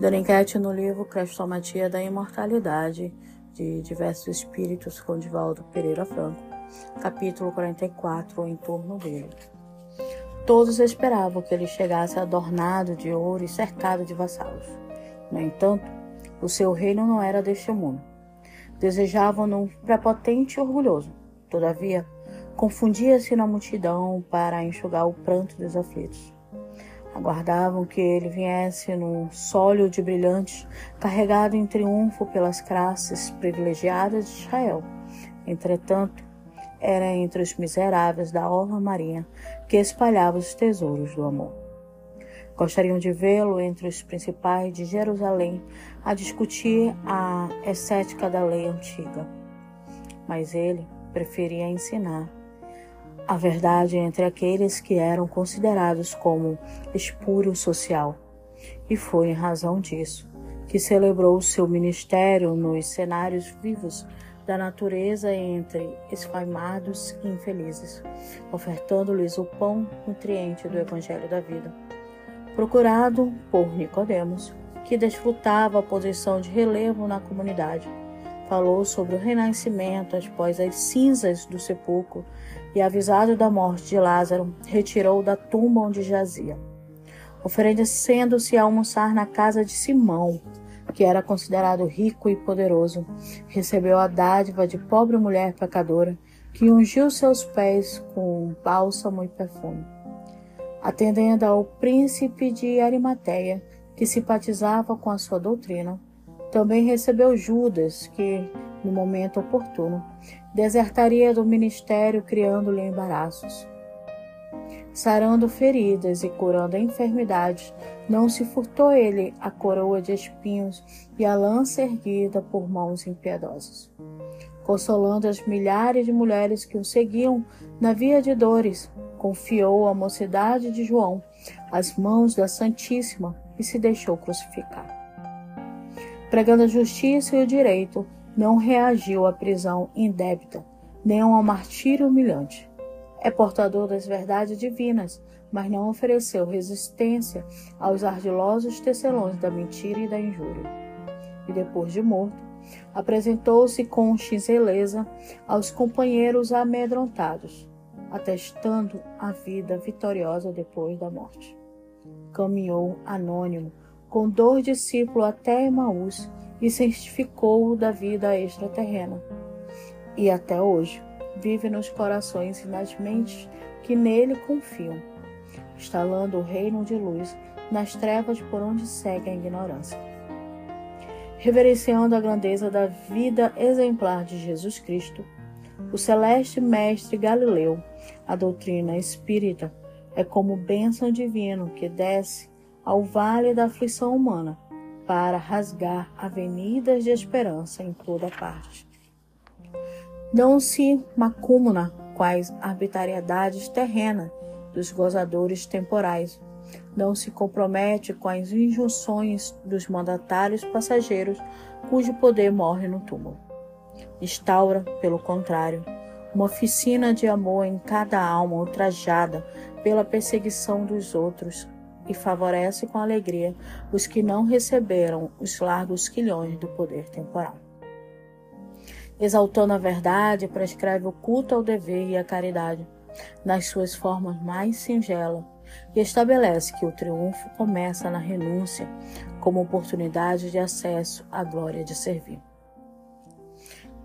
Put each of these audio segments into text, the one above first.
Dona Enquete no livro Crestomatia da Imortalidade de Diversos Espíritos com Divaldo Pereira Franco, capítulo 44, em torno dele. Todos esperavam que ele chegasse adornado de ouro e cercado de vassalos. No entanto, o seu reino não era deste mundo. Desejavam-no prepotente e orgulhoso. Todavia, confundia-se na multidão para enxugar o pranto dos aflitos. Aguardavam que ele viesse num sólio de brilhantes, carregado em triunfo pelas classes privilegiadas de Israel. Entretanto, era entre os miseráveis da orla marinha que espalhava os tesouros do amor. Gostariam de vê-lo entre os principais de Jerusalém a discutir a estética da lei antiga. Mas ele preferia ensinar a verdade entre aqueles que eram considerados como espúrio social. E foi em razão disso que celebrou seu ministério nos cenários vivos da natureza entre esfaimados e infelizes, ofertando-lhes o pão nutriente do evangelho da vida. Procurado por Nicodemos, que desfrutava a posição de relevo na comunidade, falou sobre o renascimento após as cinzas do sepulcro e, avisado da morte de Lázaro, retirou da tumba onde jazia. Oferecendo-se a almoçar na casa de Simão, que era considerado rico e poderoso, recebeu a dádiva de pobre mulher pecadora, que ungiu seus pés com bálsamo e perfume. Atendendo ao príncipe de Arimateia, que simpatizava com a sua doutrina, também recebeu Judas, que, no momento oportuno, desertaria do ministério criando-lhe embaraços. Sarando feridas e curando enfermidades, não se furtou ele a coroa de espinhos e a lança erguida por mãos impiedosas. Consolando as milhares de mulheres que o seguiam na via de dores, confiou à mocidade de João as mãos da Santíssima e se deixou crucificar. Pregando a justiça e o direito, não reagiu à prisão indébita, nem ao martírio humilhante. É portador das verdades divinas, mas não ofereceu resistência aos ardilosos tecelões da mentira e da injúria. E depois de morto, apresentou-se com chinzeleza aos companheiros amedrontados, atestando a vida vitoriosa depois da morte. Caminhou anônimo com dois discípulos até Emaús e certificou-o da vida extraterrena. E até hoje vive nos corações e nas mentes que nele confiam, instalando o reino de luz nas trevas por onde segue a ignorância. Reverenciando a grandeza da vida exemplar de Jesus Cristo, o celeste mestre Galileu, a doutrina espírita, é como bênção divino que desce ao vale da aflição humana para rasgar avenidas de esperança em toda parte. Não se macumna quais arbitrariedades terrenas dos gozadores temporais. Não se compromete com as injunções dos mandatários passageiros cujo poder morre no túmulo. Instaura, pelo contrário, uma oficina de amor em cada alma ultrajada pela perseguição dos outros, e favorece com alegria os que não receberam os largos quilhões do poder temporal. Exaltando a verdade, prescreve o culto ao dever e à caridade, nas suas formas mais singelas, e estabelece que o triunfo começa na renúncia, como oportunidade de acesso à glória de servir.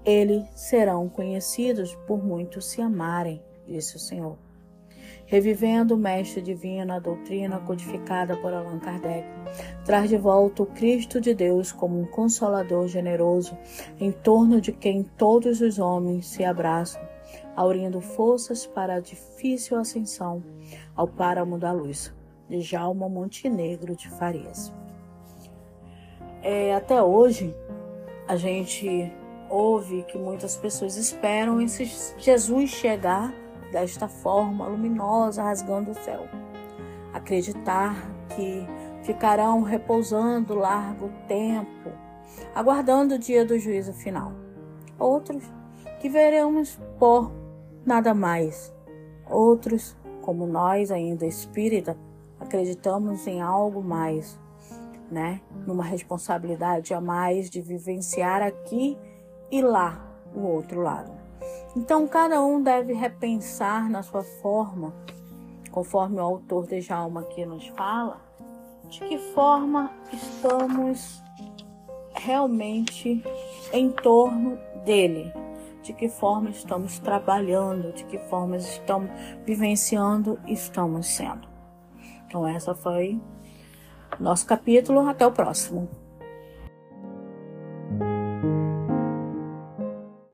Eles serão conhecidos por muitos se amarem, disse o Senhor revivendo o mestre divino, a doutrina codificada por Allan Kardec, traz de volta o Cristo de Deus como um consolador generoso, em torno de quem todos os homens se abraçam, aurindo forças para a difícil ascensão ao páramo da luz, de Jalma Montenegro de Farias. É, até hoje, a gente ouve que muitas pessoas esperam esse Jesus chegar desta forma luminosa rasgando o céu. Acreditar que ficarão repousando largo tempo, aguardando o dia do juízo final. Outros que veremos por nada mais. Outros, como nós ainda espírita, acreditamos em algo mais. né? Numa responsabilidade a mais de vivenciar aqui e lá o outro lado. Então, cada um deve repensar na sua forma, conforme o autor de Jalma aqui nos fala, de que forma estamos realmente em torno dele, de que forma estamos trabalhando, de que forma estamos vivenciando, estamos sendo. Então, essa foi nosso capítulo. Até o próximo.